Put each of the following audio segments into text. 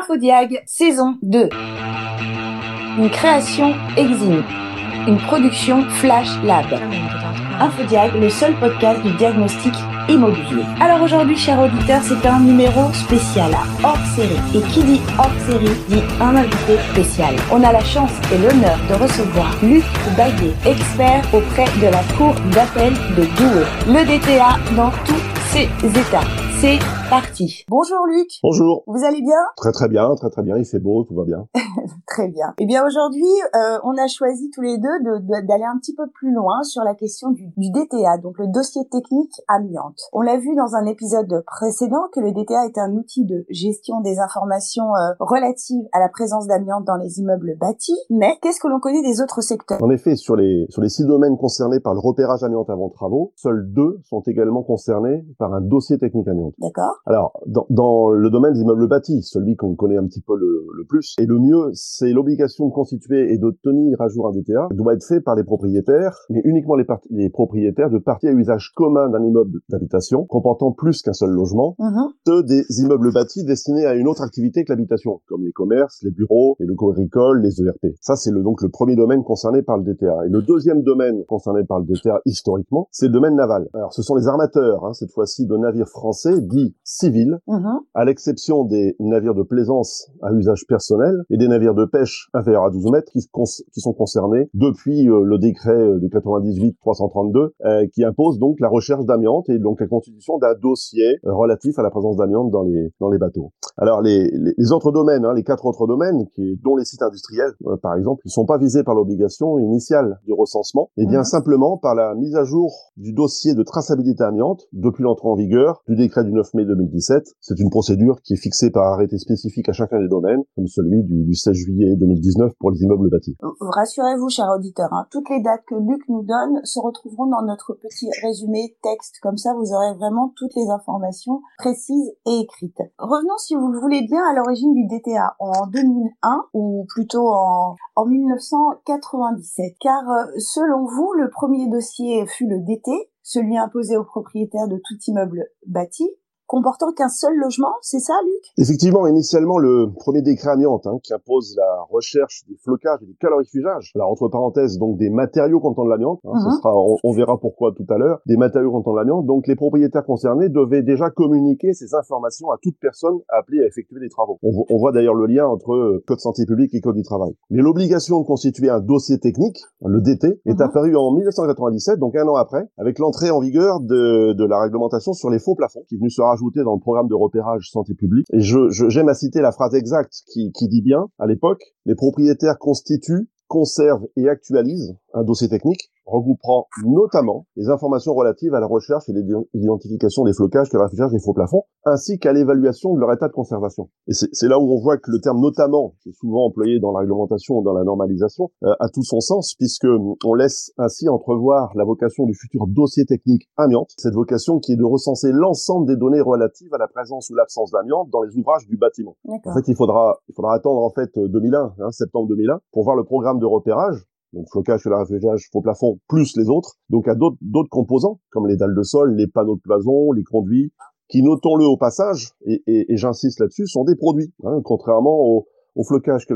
Infodiag, saison 2. Une création Exim. Une production Flash Lab. Infodiag, le seul podcast du diagnostic immobilier. Alors aujourd'hui, chers auditeurs, c'est un numéro spécial, hors série. Et qui dit hors série dit un invité spécial. On a la chance et l'honneur de recevoir Luc Baguet, expert auprès de la Cour d'appel de Douai. Le DTA dans tous ses états. C'est parti. Bonjour Luc. Bonjour. Vous allez bien? Très très bien, très très bien. Il fait beau, tout va bien. Très bien. Eh bien aujourd'hui, euh, on a choisi tous les deux d'aller un petit peu plus loin sur la question du, du, DTA, donc le dossier technique amiante. On l'a vu dans un épisode précédent que le DTA est un outil de gestion des informations euh, relatives à la présence d'amiante dans les immeubles bâtis. Mais qu'est-ce que l'on connaît des autres secteurs? En effet, sur les sur les six domaines concernés par le repérage amiante avant travaux, seuls deux sont également concernés par un dossier technique amiante. D'accord. Alors, dans, dans, le domaine des immeubles bâtis, celui qu'on connaît un petit peu le, le plus, et le mieux, c'est l'obligation de constituer et de tenir à jour un DTA, doit être fait par les propriétaires, mais uniquement les, les propriétaires de parties à usage commun d'un immeuble d'habitation, comportant plus qu'un seul logement, Mhm. ceux des immeubles bâtis destinés à une autre activité que l'habitation, comme les commerces, les bureaux, les locaux agricoles, les ERP. Ça, c'est le, donc le premier domaine concerné par le DTA. Et le deuxième domaine concerné par le DTA historiquement, c'est le domaine naval. Alors, ce sont les armateurs, hein, cette de navires français, dits civils, Mhm. à l'exception des navires de plaisance à usage personnel et des navires de pêche inférieurs à 12 mètres qui, qui sont concernés depuis euh, le décret de 98-332 euh, qui impose donc la recherche d'amiante et donc la constitution d'un dossier euh, relatif à la présence d'amiante dans les dans les bateaux. Alors les, les, les autres domaines, hein, les quatre autres domaines, qui, dont les sites industriels euh, par exemple, ne sont pas visés par l'obligation initiale du recensement, mais bien Mhm. simplement par la mise à jour du dossier de traçabilité amiante depuis en vigueur du décret du 9 mai 2017. C'est une procédure qui est fixée par arrêté spécifique à chacun des domaines, comme celui du, du 16 juillet 2019 pour les immeubles bâtis. Rassurez-vous, chers auditeurs, hein, toutes les dates que Luc nous donne se retrouveront dans notre petit résumé texte. Comme ça, vous aurez vraiment toutes les informations précises et écrites. Revenons, si vous le voulez bien, à l'origine du DTA en 2001 ou plutôt en, en 1997. Car euh, selon vous, le premier dossier fut le DT, celui imposé aux propriétaires de tout immeuble bâti comportant qu'un seul logement, c'est ça, Luc? Effectivement, initialement, le premier décret amiante hein, qui impose la recherche des flocages et des calorifugages, alors entre parenthèses, donc des matériaux contenant de l'amiante, hein, sera, on, on verra pourquoi tout à l'heure, des matériaux contenant de l'amiante, donc les propriétaires concernés devaient déjà communiquer ces informations à toute personne appelée à effectuer des travaux. On, vo- on voit d'ailleurs le lien entre euh, Code santé publique et Code du travail. Mais l'obligation de constituer un dossier technique, le DT, est Mhm. apparue en 1997, donc un an après, avec l'entrée en vigueur de, de la réglementation sur les faux plafonds, qui est venue se rajouter dans le programme de repérage santé publique. Et je- j'aime à citer la phrase exacte qui, qui dit bien, à l'époque, les propriétaires constituent, conservent et actualisent un dossier technique regroupant notamment les informations relatives à la recherche et l'identification des flocages, calorifugages et faux plafonds, ainsi qu'à l'évaluation de leur état de conservation. Et c'est là où on voit que le terme notamment, qui est souvent employé dans la réglementation ou dans la normalisation, euh, a tout son sens, puisque on laisse ainsi entrevoir la vocation du futur dossier technique amiante, cette vocation qui est de recenser l'ensemble des données relatives à la présence ou l'absence d'amiante dans les ouvrages du bâtiment. En fait, il faudra, il faudra attendre en fait 2001, hein, septembre 2001, pour voir le programme de repérage. Donc flocage, calorifugeage, faux plafond, plus les autres. Donc à d'autres composants, comme les dalles de sol, les panneaux de cloison, les conduits, qui, notons-le au passage, et, j'insiste là-dessus, sont des produits, hein, contrairement au, au flocage,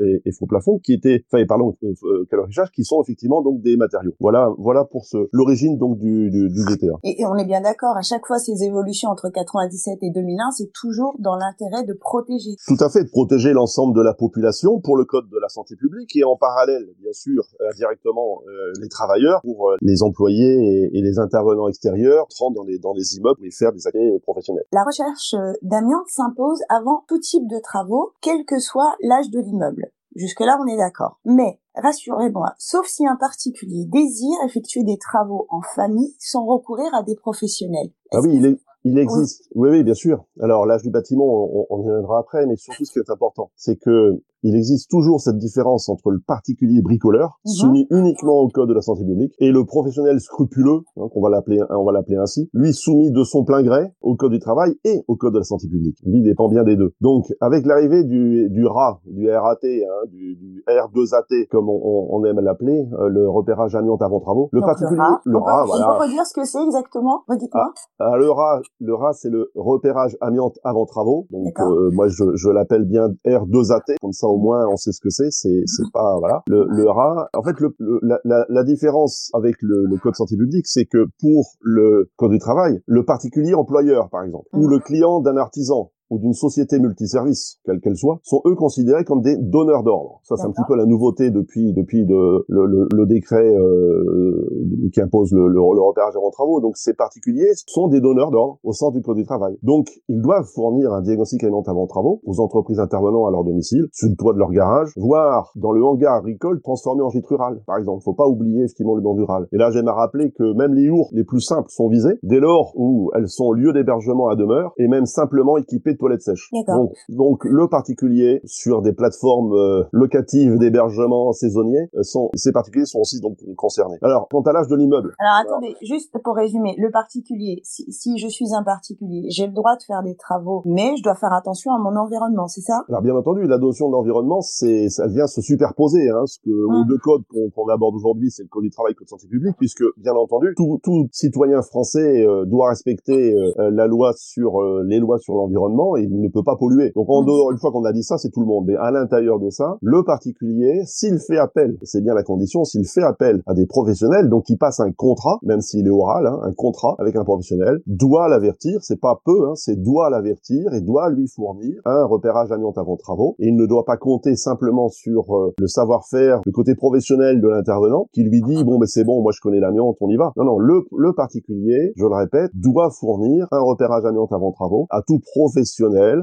et, et faux plafond, qui étaient, enfin, pardon, euh, euh, qui sont effectivement donc des matériaux. Voilà, voilà pour ce l'origine donc du, du, du DTA. Et, et on est bien d'accord, à chaque fois ces évolutions entre 97 et 2001, c'est toujours dans l'intérêt de protéger. Tout à fait, de protéger l'ensemble de la population pour le code de la santé publique et en parallèle, bien sûr, euh, directement euh, les travailleurs pour euh, les employés et, et les intervenants extérieurs entrant dans les, dans les immeubles et faire des activités professionnelles. La recherche euh, d'amiante s'impose avant tout type de travaux, quel que soit l'âge de l'immeuble. Jusque-là, on est d'accord. Mais, rassurez-moi, sauf si un particulier désire effectuer des travaux en famille sans recourir à des professionnels. Ah oui, que- il, est, il existe. Oui. oui, bien sûr. Alors l'âge du bâtiment, on, on y reviendra après, mais surtout ce qui est important, c'est que il existe toujours cette différence entre le particulier bricoleur, mhm. soumis uniquement au code de la santé publique, et le professionnel scrupuleux, hein, qu'on va l'appeler, on va l'appeler ainsi, lui soumis de son plein gré au code du travail et au code de la santé publique. Lui dépend bien des deux. Donc, avec l'arrivée du, du RA, du RAT, hein, du, du, R2AT, comme on, on aime l'appeler, euh, le repérage amiante avant travaux, le particulier, le RA, voilà. On peut redire ce que c'est exactement? Redites-moi. Ah, ah, le RA, le RA, c'est le repérage amiante avant travaux. Donc, euh, moi, je, je l'appelle bien R2AT, comme ça au moins on sait ce que c'est. C'est, c'est pas voilà. Le, le RA, en fait, le, la, la, la, différence avec le, le code santé publique, c'est que pour le code du travail, le particulier employeur, par exemple, ou mhm. le client d'un artisan, ou d'une société multiservice, quelle qu'elle soit, sont eux considérés comme des donneurs d'ordre. Ça, c'est un petit peu la nouveauté depuis depuis de, le, le, le, décret euh, qui impose le, le, repérage avant travaux. Donc, ces particuliers sont des donneurs d'ordre au sein du code du travail. Donc, ils doivent fournir un diagnostic alimentaire avant travaux aux entreprises intervenant à leur domicile, sur le toit de leur garage, voire dans le hangar agricole transformé en gîte rural, par exemple. Faut pas oublier effectivement le monde rural. Et là, j'aime à rappeler que même les yourtes les plus simples sont visées, dès lors où elles sont lieu d'hébergement à demeure, et même simplement équipées toilettes sèches. Donc, donc, le particulier sur des plateformes euh, locatives d'hébergement saisonnier, euh, sont, ces particuliers sont aussi donc concernés. Alors, quant à l'âge de l'immeuble. Alors attendez, juste pour résumer, le particulier, si, si je suis un particulier, j'ai le droit de faire des travaux, mais je dois faire attention à mon environnement, c'est ça? Alors bien entendu, la notion d'environnement, c'est, ça vient se superposer. Hein, ce que hum. deux codes qu'on aborde aujourd'hui, c'est le code du travail, le code de santé publique, puisque bien entendu, tout, tout citoyen français euh, doit respecter la loi sur les lois sur l'environnement et il ne peut pas polluer. Donc en dehors, une fois qu'on a dit ça, c'est tout le monde. Mais à l'intérieur de ça, le particulier, s'il fait appel, c'est bien la condition, s'il fait appel à des professionnels, donc il passe un contrat, même s'il est oral, hein, un contrat avec un professionnel, doit l'avertir, c'est pas peu, hein, c'est doit l'avertir et doit lui fournir un repérage amiante avant travaux. Et il ne doit pas compter simplement sur euh, le savoir-faire, le côté professionnel de l'intervenant, qui lui dit bon, mais c'est bon, moi je connais l'amiante, on y va. Non, non, le, le particulier, je le répète, doit fournir un repérage amiante avant travaux à tout professionnel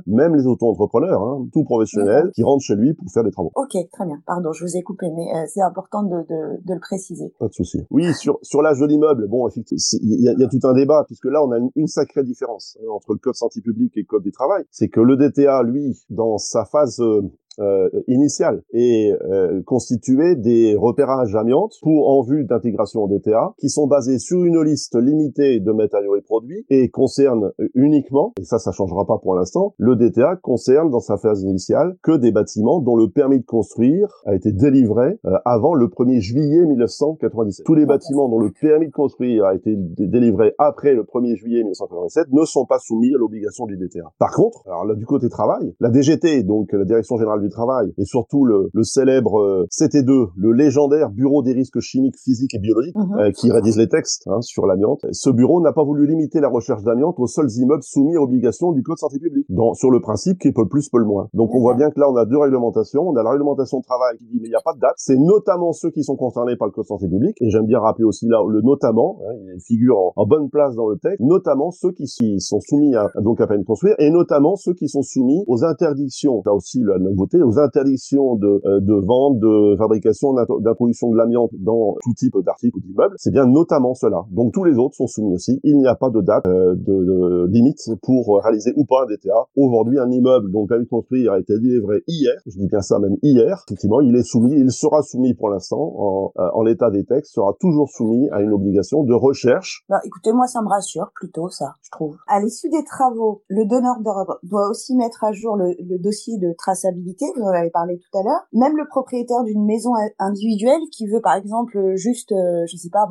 même les auto-entrepreneurs, hein, tout professionnel, qui rentrent chez lui pour faire des travaux. Ok, très bien. Pardon, je vous ai coupé, mais euh, c'est important de, de, de, le préciser. Pas de souci. Oui, sur sur l'âge de l'immeuble, bon, effectivement, il y a, y a, tout un débat puisque là, on a une, sacrée différence hein, entre le code santé public et le code du travail. C'est que le DTA, lui, dans sa phase euh, euh, initiale et euh, constituer des repérages amiantes pour en vue d'intégration en DTA qui sont basés sur une liste limitée de matériaux et produits et concernent uniquement, et ça ça changera pas pour l'instant, le DTA concerne dans sa phase initiale que des bâtiments dont le permis de construire a été délivré euh, avant le 1er juillet 1997. Tous les bâtiments dont le permis de construire a été délivré après le 1er juillet 1997 ne sont pas soumis à l'obligation du DTA. Par contre, alors là du côté travail, la DGT, donc la Direction Générale Travail, et surtout le, le célèbre euh, CT2, le légendaire Bureau des risques chimiques, physiques et biologiques, mhm. euh, qui rédige les textes hein, sur l'amiante. Ce bureau n'a pas voulu limiter la recherche d'amiante aux seuls immeubles soumis à obligation du Code santé publique, dans, sur le principe qui peut le plus, peut le moins. Donc on voit bien que là, on a deux réglementations. On a la réglementation de travail qui dit mais il n'y a pas de date. C'est notamment ceux qui sont concernés par le Code santé publique, et j'aime bien rappeler aussi là le notamment, hein, il figure en, en, bonne place dans le texte, notamment ceux qui, sont soumis à donc à peine construire, et notamment ceux qui sont soumis aux interdictions. Là aussi la nouveauté aux interdictions de, euh, de vente, de fabrication, d'introduction de l'amiante dans tout type d'articles ou d'immeubles, c'est bien notamment cela. Donc tous les autres sont soumis aussi. Il n'y a pas de date euh, de, limite pour réaliser ou pas un DTA. Aujourd'hui, un immeuble dont le permis de construire a été délivré hier, je dis bien ça même hier, effectivement, il est soumis, il sera soumis pour l'instant en, euh, l'état des textes, sera toujours soumis à une obligation de recherche. Bah, écoutez, moi ça me rassure plutôt ça, je trouve. À l'issue des travaux, le donneur d'ordre doit aussi mettre à jour le, le dossier de traçabilité vous en avez parlé tout à l'heure. Même le propriétaire d'une maison individuelle qui veut, par exemple, juste, euh, je sais pas,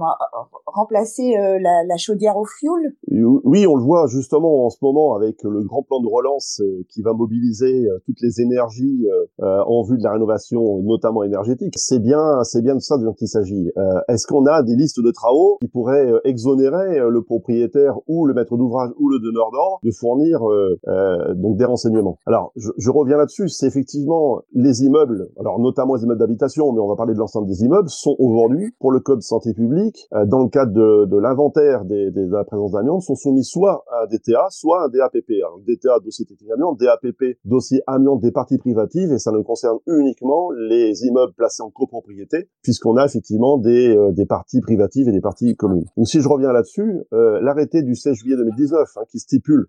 remplacer euh, la, chaudière au fioul. Oui, on le voit justement en ce moment avec le grand plan de relance euh, qui va mobiliser toutes les énergies en vue de la rénovation, notamment énergétique. C'est bien, c'est bien de ça dont il s'agit. Est-ce qu'on a des listes de travaux qui pourraient exonérer le propriétaire ou le maître d'ouvrage ou le donneur d'ordre de fournir donc des renseignements? Alors, je reviens là-dessus. C'est effectivement les immeubles, alors notamment les immeubles d'habitation, mais on va parler de l'ensemble des immeubles, sont aujourd'hui, pour le code santé publique, euh, dans le cadre de, l'inventaire de la présence d'amiante, sont soumis soit à un DTA, soit à un DAPP. Alors DTA, dossier technique amiante, DAPP, dossier amiante des parties privatives, et ça ne concerne uniquement les immeubles placés en copropriété, puisqu'on a effectivement des, euh, parties privatives et des parties communes. Donc si je reviens là-dessus, euh, l'arrêté du 16 juillet 2019, hein, qui stipule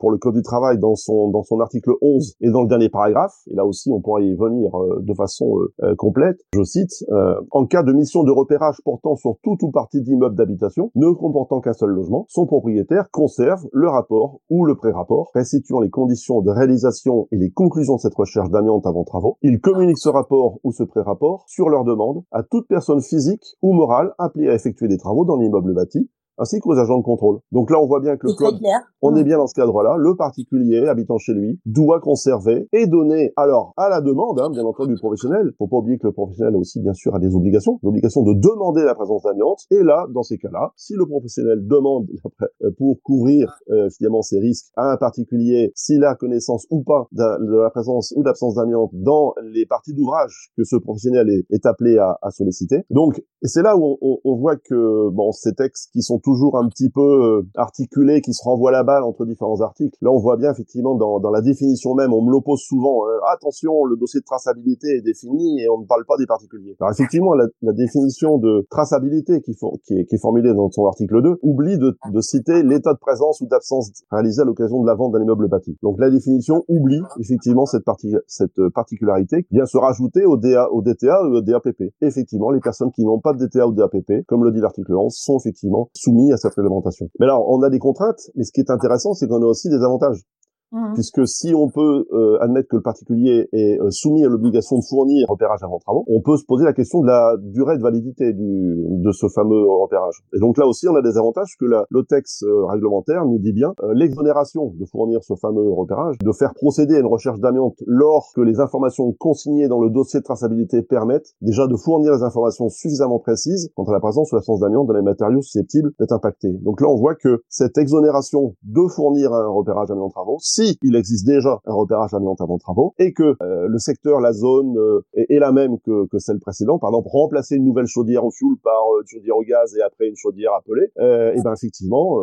pour le code du travail dans son, dans son article 11 et dans le dernier paragraphe, et là aussi on pourrait y venir de façon complète. Je cite en cas de mission de repérage portant sur tout ou partie d'immeuble d'habitation ne comportant qu'un seul logement, son propriétaire conserve le rapport ou le pré-rapport restituant les conditions de réalisation et les conclusions de cette recherche d'amiante avant travaux. Il communique ce rapport ou ce pré-rapport sur leur demande à toute personne physique ou morale appelée à effectuer des travaux dans l'immeuble bâti ainsi qu'aux agents de contrôle. Donc là, on voit bien que le code, on est bien dans ce cadre-là. Le particulier habitant chez lui doit conserver et donner, alors à la demande, hein, bien entendu, du professionnel. Faut pas oublier que le professionnel aussi, bien sûr, a des obligations, l'obligation de demander la présence d'amiante. Et là, dans ces cas-là, si le professionnel demande euh, pour couvrir euh, finalement ses risques à un particulier, s'il a connaissance ou pas de la présence ou d'absence d'amiante dans les parties d'ouvrage que ce professionnel est, est appelé à, à, solliciter. Donc, c'est là où on, on, on voit que bon, ces textes qui sont toujours un petit peu euh, articulé, qui se renvoie la balle entre différents articles. Là, on voit bien effectivement dans, dans la définition même, on me l'oppose souvent. Hein. attention, le dossier de traçabilité est défini et on ne parle pas des particuliers. Alors effectivement, la, la définition de traçabilité qui, est, formulée dans son article 2 oublie de, de citer l'état de présence ou d'absence réalisé à l'occasion de la vente d'un immeuble bâti. Donc la définition oublie effectivement cette, partie, cette particularité qui vient se rajouter au, DA, au DTA ou au DAPP. Effectivement, les personnes qui n'ont pas de DTA ou DAPP, comme le dit l'article 11, sont effectivement soumises à cette réglementation. Mais alors, on a des contraintes, mais ce qui est intéressant, c'est qu'on a aussi des avantages. Mmh. Puisque si on peut euh, admettre que le particulier est euh, soumis à l'obligation de fournir repérage avant travaux, on peut se poser la question de la durée de validité du, de ce fameux repérage. Et donc là aussi, on a des avantages que la, le texte euh, réglementaire nous dit bien l'exonération de fournir ce fameux repérage, de faire procéder à une recherche d'amiante lorsque les informations consignées dans le dossier de traçabilité permettent déjà de fournir les informations suffisamment précises quant à la présence ou l'absence d'amiante dans les matériaux susceptibles d'être impactés. Donc là, on voit que cette exonération de fournir un repérage amiante travaux, si il existe déjà un repérage amiante avant travaux et que euh, le secteur, la zone euh, est, la même que, celle précédente, par exemple remplacer une nouvelle chaudière au fioul par euh, une chaudière au gaz et après une chaudière appelée, et ben effectivement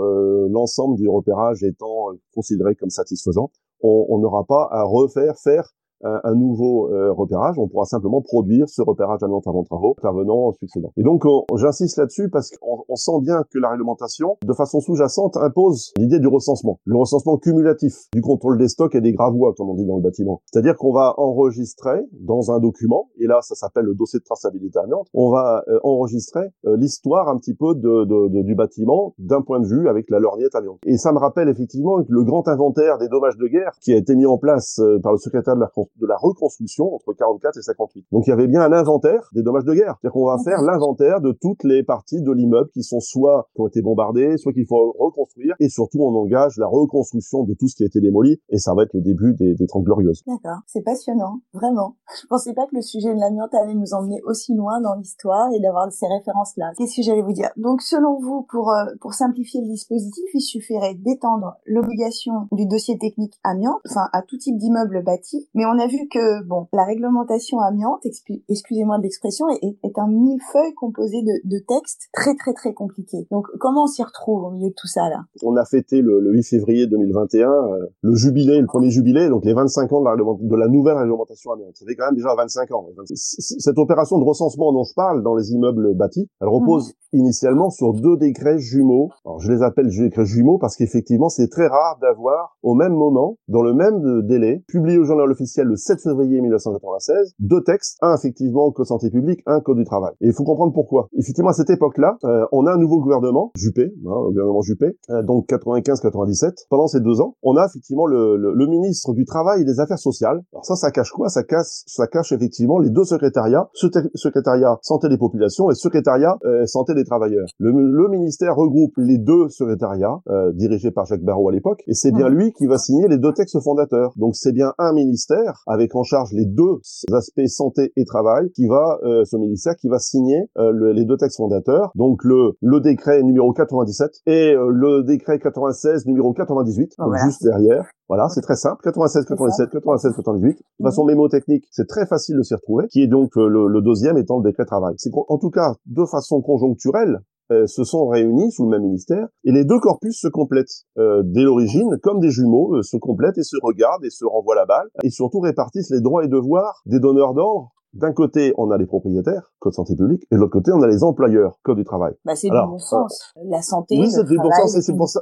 l'ensemble du repérage étant considéré comme satisfaisant, on n'aura pas à refaire faire un, nouveau euh, repérage, on pourra simplement produire ce repérage amiante avant travaux intervenant en succédant. Et donc j'insiste là-dessus parce qu'on on sent bien que la réglementation, de façon sous-jacente, impose l'idée du recensement, le recensement cumulatif, du contrôle des stocks et des gravois, comme on dit dans le bâtiment. C'est-à-dire qu'on va enregistrer dans un document, et là ça s'appelle le dossier de traçabilité amiante, on va euh, enregistrer euh, l'histoire un petit peu de, de, de, du bâtiment d'un point de vue avec la lorgnette amiante. Et ça me rappelle effectivement le grand inventaire des dommages de guerre qui a été mis en place par le secrétaire de la de la reconstruction entre 44 et 58. Donc il y avait bien un inventaire des dommages de guerre. C'est-à-dire qu'on va faire l'inventaire de toutes les parties de l'immeuble qui sont soit qui ont été bombardées, soit qu'il faut reconstruire, et surtout on engage la reconstruction de tout ce qui a été démoli, et ça va être le début des, des 30 glorieuses. D'accord, c'est passionnant, vraiment. Je pensais pas que le sujet de l'amiante allait nous emmener aussi loin dans l'histoire et d'avoir ces références-là. Qu'est-ce que j'allais vous dire? Donc selon vous, pour, euh, pour simplifier le dispositif, il suffirait d'étendre l'obligation du dossier technique amiante, enfin à tout type d'immeuble bâti, mais on a vu que bon, la réglementation amiante, excusez-moi de l'expression, est, est, un millefeuille composé de, de, textes très très très compliqués. Donc comment on s'y retrouve au milieu de tout ça là? On a fêté le, 8 février 2021 euh, le jubilé, le premier jubilé, donc les 25 ans de la, de la nouvelle réglementation amiante. Ça fait quand même déjà 25 ans. Cette opération de recensement dont je parle dans les immeubles bâtis, elle repose mmh. initialement sur deux décrets jumeaux. Alors je les appelle décrets jumeaux parce qu'effectivement c'est très rare d'avoir au même moment, dans le même délai, publié au journal officiel le 7 février 1996, deux textes, un effectivement code santé publique, un code du travail. Et il faut comprendre pourquoi. Effectivement, à cette époque-là, euh, on a un nouveau gouvernement, Juppé, hein, le gouvernement Juppé, euh, donc 95-97. Pendant ces deux ans, on a effectivement le, le, le, ministre du Travail et des Affaires sociales. Alors ça, ça cache quoi? Ça cache, ça cache effectivement les deux secrétariats, secrétariat santé des populations et secrétariat euh, santé des travailleurs. Le, le, ministère regroupe les deux secrétariats, euh, dirigés par Jacques Barrault à l'époque, et c'est bien mmh. lui qui va signer les deux textes fondateurs. Donc c'est bien un ministère avec en charge les deux aspects santé et travail, qui va, euh, ce ministère, qui va signer euh, les deux textes fondateurs, donc le, le décret numéro 97 et euh, le décret 96 numéro 98, donc juste derrière. Voilà, c'est très simple, 96, 97, 96, 98. De façon mémotechnique, c'est très facile de s'y retrouver, qui est donc le, le deuxième étant le décret travail. C'est en tout cas, de façon conjoncturelle, euh, se sont réunis sous le même ministère et les deux corpus se complètent euh, dès l'origine comme des jumeaux euh, se complètent et se regardent et se renvoient la balle et surtout répartissent les droits et devoirs des donneurs d'ordre d'un côté, on a les propriétaires, code santé publique, et de l'autre côté, on a les employeurs, code du travail. Bah, c'est du bon sens. la santé, oui, c'est du bon sens, c'est pour ça.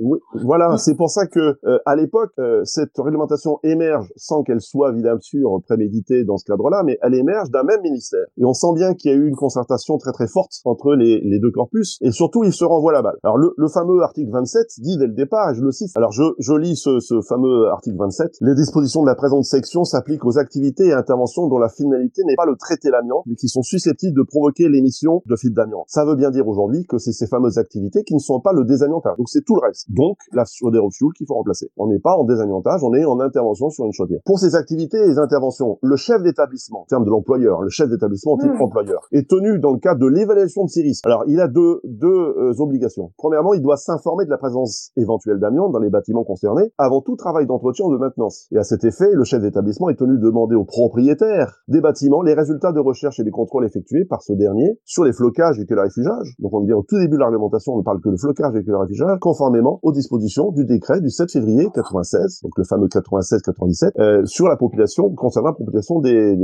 Oui, voilà, c'est pour ça que euh, à l'époque, euh, cette réglementation émerge sans qu'elle soit, évidemment sûr, préméditée dans ce cadre-là, mais elle émerge d'un même ministère. Et on sent bien qu'il y a eu une concertation très très forte entre les, les deux corpus, et surtout, ils se renvoient la balle. Alors, le, le, fameux article 27 dit dès le départ, et je le cite, alors je, je lis ce, ce fameux article 27, les dispositions de la présente section s'appliquent aux activités et interventions dont la finalité n'est pas le traiter l'amiante, mais qui sont susceptibles de provoquer l'émission de fibres d'amiante. Ça veut bien dire aujourd'hui que c'est ces fameuses activités qui ne sont pas le désamiantage. Donc c'est tout le reste. Donc la chaudière au fioul qu'il faut remplacer. On n'est pas en désamiantage, on est en intervention sur une chaudière. Pour ces activités et les interventions, le chef d'établissement, en termes de l'employeur, le chef d'établissement type mmh. employeur, est tenu dans le cadre de l'évaluation de ces risques. Alors il a deux, deux euh, obligations. Premièrement, il doit s'informer de la présence éventuelle d'amiante dans les bâtiments concernés avant tout travail d'entretien ou de maintenance. Et à cet effet, le chef d'établissement est tenu de demander au propriétaire des bâtiments les résultats de recherche et des contrôles effectués par ce dernier sur les flocages et que le réfugiage. Donc on dit bien au tout début de l'argumentation, on ne parle que de flocage et que le réfugiage, conformément aux dispositions du décret du 7 février 96, donc le fameux 96-97, euh, sur la population, concernant la population des,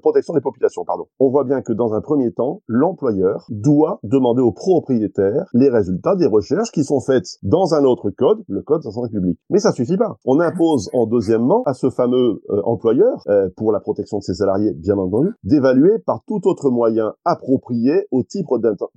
protection des populations, pardon. On voit bien que dans un premier temps, l'employeur doit demander au propriétaire les résultats des recherches qui sont faites dans un autre code, le code de la santé publique. Mais ça suffit pas. On impose en deuxièmement à ce fameux euh, employeur, euh, pour la protection de ses salariés, bien entendu, d'évaluer par tout autre moyen approprié au type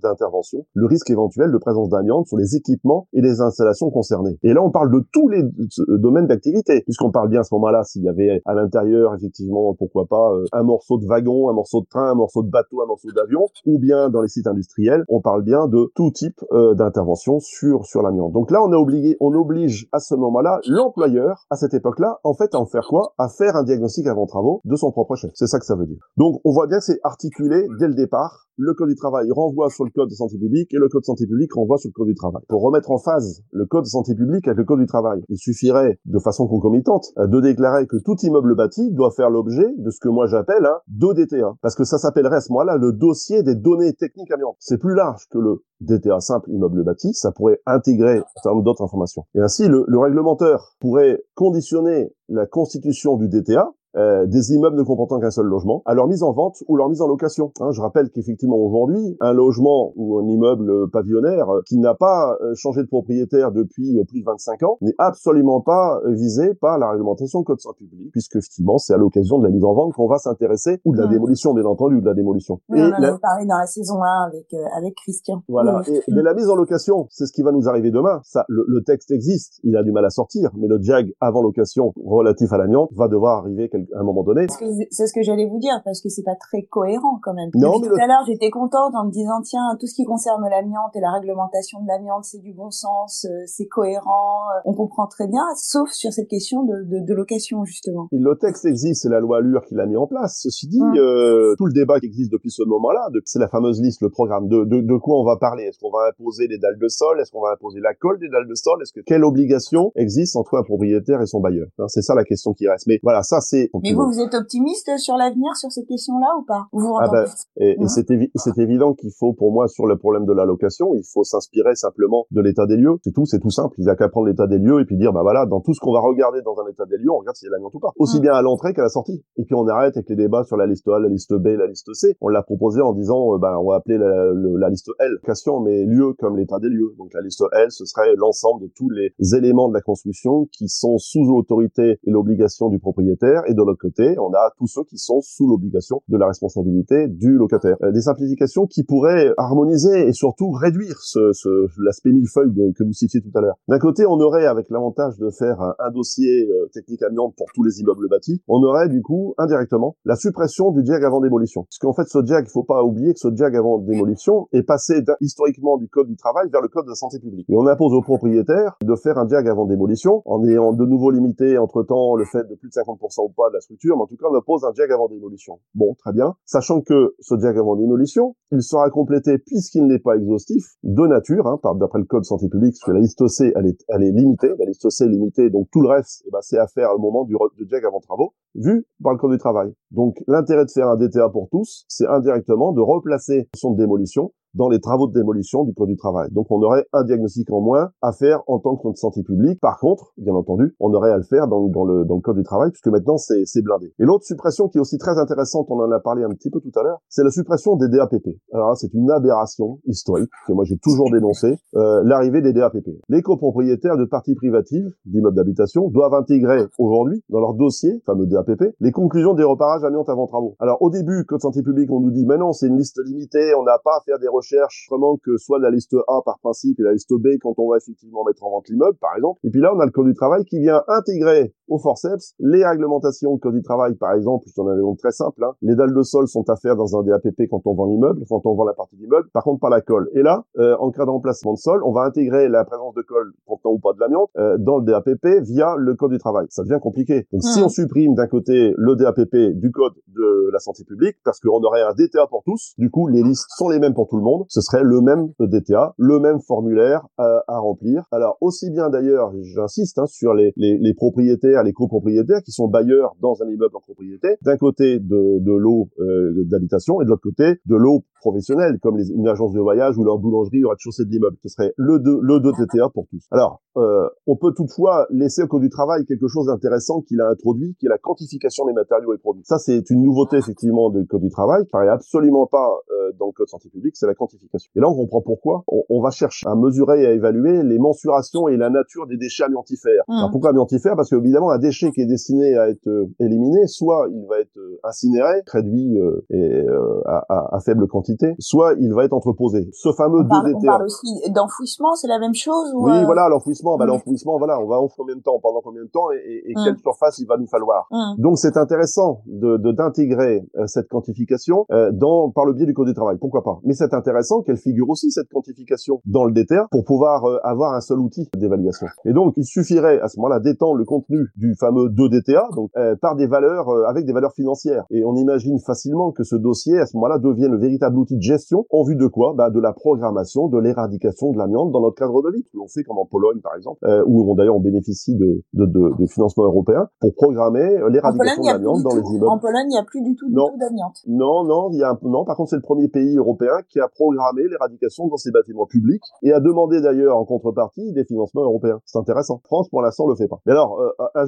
d'intervention le risque éventuel de présence d'amiante sur les équipements et les installations concernées. Et là, on parle de tous les domaines d'activité, puisqu'on parle bien à ce moment-là s'il y avait à l'intérieur, effectivement, pourquoi pas, euh, un morceau de wagon, un morceau de train, un morceau de bateau, un morceau d'avion, ou bien dans les sites industriels, on parle bien de tout type d'intervention sur sur l'amiante. Donc là, on est obligé, on oblige à ce moment-là l'employeur, à cette époque-là, en fait, à en faire quoi? À faire un diagnostic avant travaux de son propre chef. C'est ça que ça veut dire. Donc, on voit bien que c'est articulé dès le départ. Le code du travail renvoie sur le code de santé publique et le code de santé publique renvoie sur le code du travail. Pour remettre en phase le code de santé publique avec le code du travail, il suffirait, de façon concomitante, euh, de déclarer que tout immeuble bâti doit faire l'objet de ce que moi j'appelle un DODTA. Parce que ça s'appellerait à ce moment-là le dossier des données techniques amiantes. C'est plus large que le DTA simple immeuble bâti, ça pourrait intégrer un certain nombre d'autres informations. Et ainsi, le, le réglementeur pourrait conditionner la constitution du DTA euh, des immeubles ne comportant qu'un seul logement, à leur mise en vente ou leur mise en location. Hein, je rappelle qu'effectivement aujourd'hui, un logement ou un immeuble pavillonnaire euh, qui n'a pas euh, changé de propriétaire depuis plus de 25 ans n'est absolument pas visé par la réglementation code santé public, puisque effectivement c'est à l'occasion de la mise en vente qu'on va s'intéresser ou de la mmh. démolition bien entendu ou de la démolition. Oui, on en a parlé dans la saison 1 avec avec Christian. Voilà. Et, mais la mise en location, c'est ce qui va nous arriver demain. Ça, le, le, texte existe, il a du mal à sortir, mais le JAG avant location relatif à l'amiante va devoir arriver à un moment donné. C'est ce que j'allais vous dire, parce que c'est pas très cohérent quand même. Non, tout à l'heure, j'étais contente en me disant, tiens, tout ce qui concerne l'amiante et la réglementation de l'amiante, c'est du bon sens, euh, c'est cohérent, euh, on comprend très bien, sauf sur cette question de, de, de location, justement. le texte existe, c'est la loi Allure qui l'a mis en place. Ceci dit, hum. euh, tout le débat qui existe depuis ce moment-là, c'est la fameuse liste, le programme. De, de, de quoi on va parler? Est-ce qu'on va imposer les dalles de sol? Est-ce qu'on va imposer la colle des dalles de sol? Est-ce que quelle obligation existe entre un propriétaire et son bailleur? Hein, C'est ça la question qui reste. Mais voilà, ça c'est mais vous, vous êtes optimiste sur l'avenir sur ces questions-là ou pas? Vous ah ben, Et, et c'est évident qu'il faut, pour moi, sur le problème de la location, il faut s'inspirer simplement de l'état des lieux. C'est tout, c'est tout simple. Il n'y a qu'à prendre l'état des lieux et puis dire, bah voilà, dans tout ce qu'on va regarder dans un état des lieux, on regarde s'il y a l'amiante ou pas. Aussi mm. bien à l'entrée qu'à la sortie. Et puis on arrête avec les débats sur la liste A, la liste B, la liste C. On l'a proposé en disant, euh, bah, on va appeler la, la liste L, location, mais lieu comme l'état des lieux. Donc la liste L, ce serait l'ensemble de tous les éléments de la construction qui sont sous l'autorité et l'obligation du propriétaire. Et de l'autre côté, on a tous ceux qui sont sous l'obligation de la responsabilité du locataire. Euh, des simplifications qui pourraient harmoniser et surtout réduire ce, ce l'aspect millefeuille que vous citiez tout à l'heure. D'un côté, on aurait, avec l'avantage de faire un, dossier euh, technique amiante pour tous les immeubles bâtis, on aurait du coup, indirectement, la suppression du diag avant démolition. Parce qu'en fait, ce diag, il faut pas oublier que ce diag avant démolition est passé historiquement du code du travail vers le code de la santé publique. Et on impose aux propriétaires de faire un diag avant démolition, en ayant de nouveau limité entre-temps le fait de plus de 50% ou pas de la structure, mais en tout cas, on impose un diag avant démolition. Bon, très bien. Sachant que ce diag avant démolition, il sera complété, puisqu'il n'est pas exhaustif, de nature, hein, d'après le code santé publique, parce que la liste C, elle est, limitée, la liste C est limitée, donc tout le reste, eh ben, c'est à faire au moment du, du avant travaux, vu par le code du travail. Donc, l'intérêt de faire un DTA pour tous, c'est indirectement de replacer son démolition dans les travaux de démolition du code du travail. Donc on aurait un diagnostic en moins à faire en tant que santé publique. Par contre, bien entendu, on aurait à le faire dans, le, dans le code du travail puisque maintenant c'est blindé. Et l'autre suppression qui est aussi très intéressante, on en a parlé un petit peu tout à l'heure, c'est la suppression des DAPP. Alors là, c'est une aberration historique que moi j'ai toujours dénoncé, euh, l'arrivée des DAPP. Les copropriétaires de parties privatives d'immeubles d'habitation doivent intégrer aujourd'hui dans leur dossier, fameux DAPP, les conclusions des reparages amiante avant travaux. Alors au début, code santé publique, on nous dit, mais non, c'est une liste limitée, on n'a pas à faire des recherches vraiment que soit la liste A par principe et la liste B quand on va effectivement mettre en vente l'immeuble, par exemple. Et puis là, on a le code du travail qui vient intégrer au forceps les réglementations du code du travail, par exemple, je donne un exemple très simple, hein. les dalles de sol sont à faire dans un DAPP quand on vend l'immeuble, quand on vend la partie d'immeuble, par contre pas la colle. Et là, euh, en cas de remplacement de sol, on va intégrer la présence de colle, contenant ou pas de l'amiante, euh, dans le DAPP via le code du travail. Ça devient compliqué. Donc si mmh. on supprime d'un côté le DAPP du code de la santé publique, parce qu'on aurait un DTA pour tous, du coup les listes sont les mêmes pour tout le monde, ce serait le même DTA, le même formulaire à, à remplir. Alors aussi bien d'ailleurs, j'insiste hein, sur les, les, les propriétaires, les copropriétaires qui sont bailleurs dans un immeuble en propriété, d'un côté de, de l'eau euh, d'habitation et de l'autre côté de l'eau professionnelle, comme les, une agence de voyage ou leur boulangerie ou rez-de-chaussée de l'immeuble. Ce serait le 2 le 2 TTA pour tous. Alors, euh, on peut toutefois laisser au code du travail quelque chose d'intéressant qu'il a introduit, qui est la quantification des matériaux et produits. Ça, c'est une nouveauté effectivement du code du travail, qui n'arrive absolument pas euh, dans le code santé publique, c'est la quantification. Et là, on comprend pourquoi. On, on, va chercher à mesurer et à évaluer les mensurations et la nature des déchets amiantifères. Mmh. Alors pourquoi amiantifères Parce que évidemment, un déchet qui est destiné à être euh, éliminé, soit il va être euh, incinéré, réduit euh, et à, à, à, faible quantité, soit il va être entreposé. Ce fameux on parle, On parle aussi d'enfouissement, c'est la même chose ou Oui, voilà, l'enfouissement. Bah, mmh. L'enfouissement, voilà, on va en combien de temps, pendant combien de temps, et, et mmh. quelle surface il va nous falloir. Donc c'est intéressant de d'intégrer cette quantification dans par le biais du code du travail. Pourquoi pas? Mais c'est intéressant qu'elle figure aussi cette quantification dans le DTR pour pouvoir avoir un seul outil d'évaluation. Et donc il suffirait à ce moment-là d'étendre le contenu du fameux 2DTA donc par des valeurs avec des valeurs financières. Et on imagine facilement que ce dossier à ce moment-là devienne le véritable outil de gestion en vue de quoi? Bah, De la programmation, de l'éradication de l'amiante dans notre cadre de vie. On fait comme en Pologne par exemple, euh, où d'ailleurs on bénéficie de, de, de, de financements européens pour programmer l'éradication de l'amiante dans les immeubles. En Pologne, il n'y a plus du tout, d'amiante. Non, non, il y a un, non. Par contre, c'est le premier pays européen qui a programmé l'éradication dans ses bâtiments publics et a demandé d'ailleurs en contrepartie des financements européens. C'est intéressant. France, pour l'instant, le fait pas. Mais alors,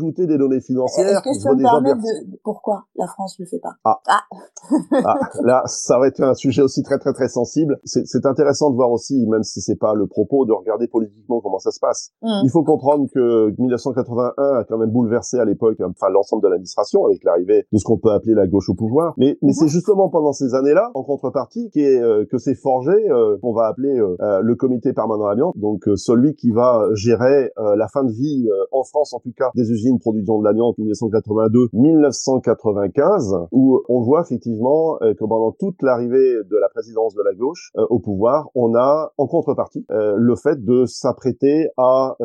des données financières. Est-ce que ça me permet de... Pourquoi la France le fait pas? Ah. Ah. ah. Là, ça va être un sujet aussi très très très sensible. C'est intéressant de voir aussi, même si c'est pas le propos, de regarder politiquement comment ça se passe. Mm. Il faut comprendre que 1981 a quand même bouleversé à l'époque, enfin l'ensemble de l'administration avec l'arrivée de ce qu'on peut appeler la gauche au pouvoir. Mais, mais c'est justement pendant ces années-là, en contrepartie, est, euh, que s'est forgé, euh, qu'on va appeler euh, euh, le comité permanent amiante, donc celui qui va gérer la fin de vie en France en tout cas des usines produisant de l'amiante 1982-1995, où on voit effectivement que pendant toute l'arrivée de la présidence de la gauche au pouvoir, on a en contrepartie le fait de s'apprêter à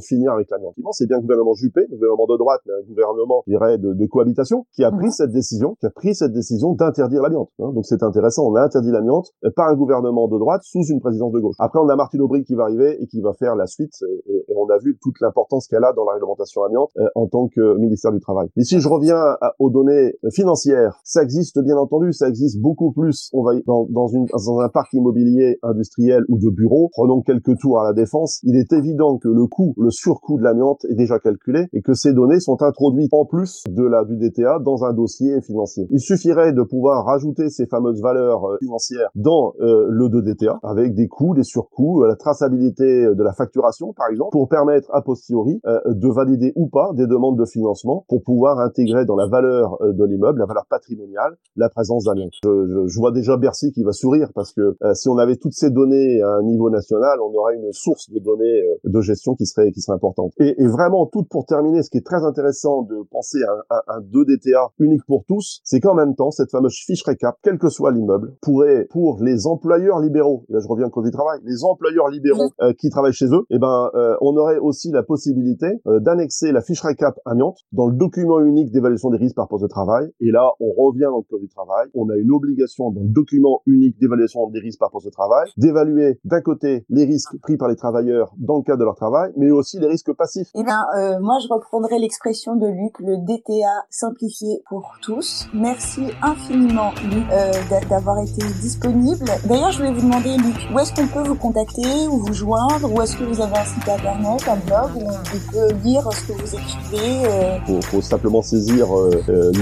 finir avec l'amiante. C'est bien le gouvernement Juppé, le gouvernement de droite, mais un gouvernement, je dirais, de, de cohabitation, qui a pris cette décision, qui a pris cette décision d'interdire l'amiante. Hein. Donc c'est intéressant, on a interdit l'amiante par un gouvernement de droite sous une présidence de gauche. Après, on a Martine Aubry qui va arriver et qui va faire la suite, et, et on a vu toute l'importance qu'elle a dans la réglementation amiante euh, en tant que ministère du Travail. Mais si je reviens aux données financières, ça existe bien entendu, ça existe beaucoup plus. On va dans, dans, une, dans un parc immobilier industriel ou de bureaux. Prenons quelques tours à la défense. Il est évident que le coût, le surcoût de l'amiante est déjà calculé et que ces données sont introduites en plus de la du DTA dans un dossier financier. Il suffirait de pouvoir rajouter ces fameuses valeurs euh, financières dans euh, le 2DTA avec des coûts, des surcoûts, euh, la traçabilité de la facturation par exemple, pour permettre a posteriori de valider ou pas des demandes de financement pour pouvoir intégrer dans la valeur de l'immeuble, la valeur patrimoniale, la présence d'amiante. Je, je, je, vois déjà Bercy qui va sourire parce que si on avait toutes ces données à un niveau national, on aurait une source de données de gestion qui serait qui serait importante. Et, et vraiment, tout pour terminer, ce qui est très intéressant de penser à, à un 2DTA unique pour tous, c'est qu'en même temps, cette fameuse fiche récap, quel que soit l'immeuble, pourrait, pour les employeurs libéraux, et là je reviens au code du travail, les employeurs libéraux euh, qui travaillent chez eux, eh ben, euh, on aurait aussi la possibilité euh, d'annexer la fiche récap amiante dans le document unique d'évaluation des risques par poste de travail. Et là, on revient dans le code du travail. On a une obligation dans le document unique d'évaluation des risques par poste de travail d'évaluer d'un côté les risques pris par les travailleurs dans le cadre de leur travail, mais aussi les risques passifs. Eh bien, euh, moi, je reprendrai l'expression de Luc, le DTA simplifié pour tous. Merci infiniment, Luc, euh, d'avoir été disponible. D'ailleurs, je voulais vous demander, Luc, où est-ce qu'on peut vous contacter ou vous joindre? Ou est-ce que vous avez un site internet, un blog où on peut lire ce que vous écrivez euh... faut, faut, simplement saisir euh, euh,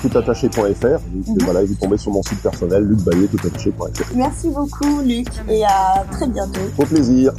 toutattaché.fr. Mm Voilà, vous tombez sur mon site personnel, lucbayet toutattaché.fr. Merci beaucoup, Luc, et à très bientôt. Au plaisir.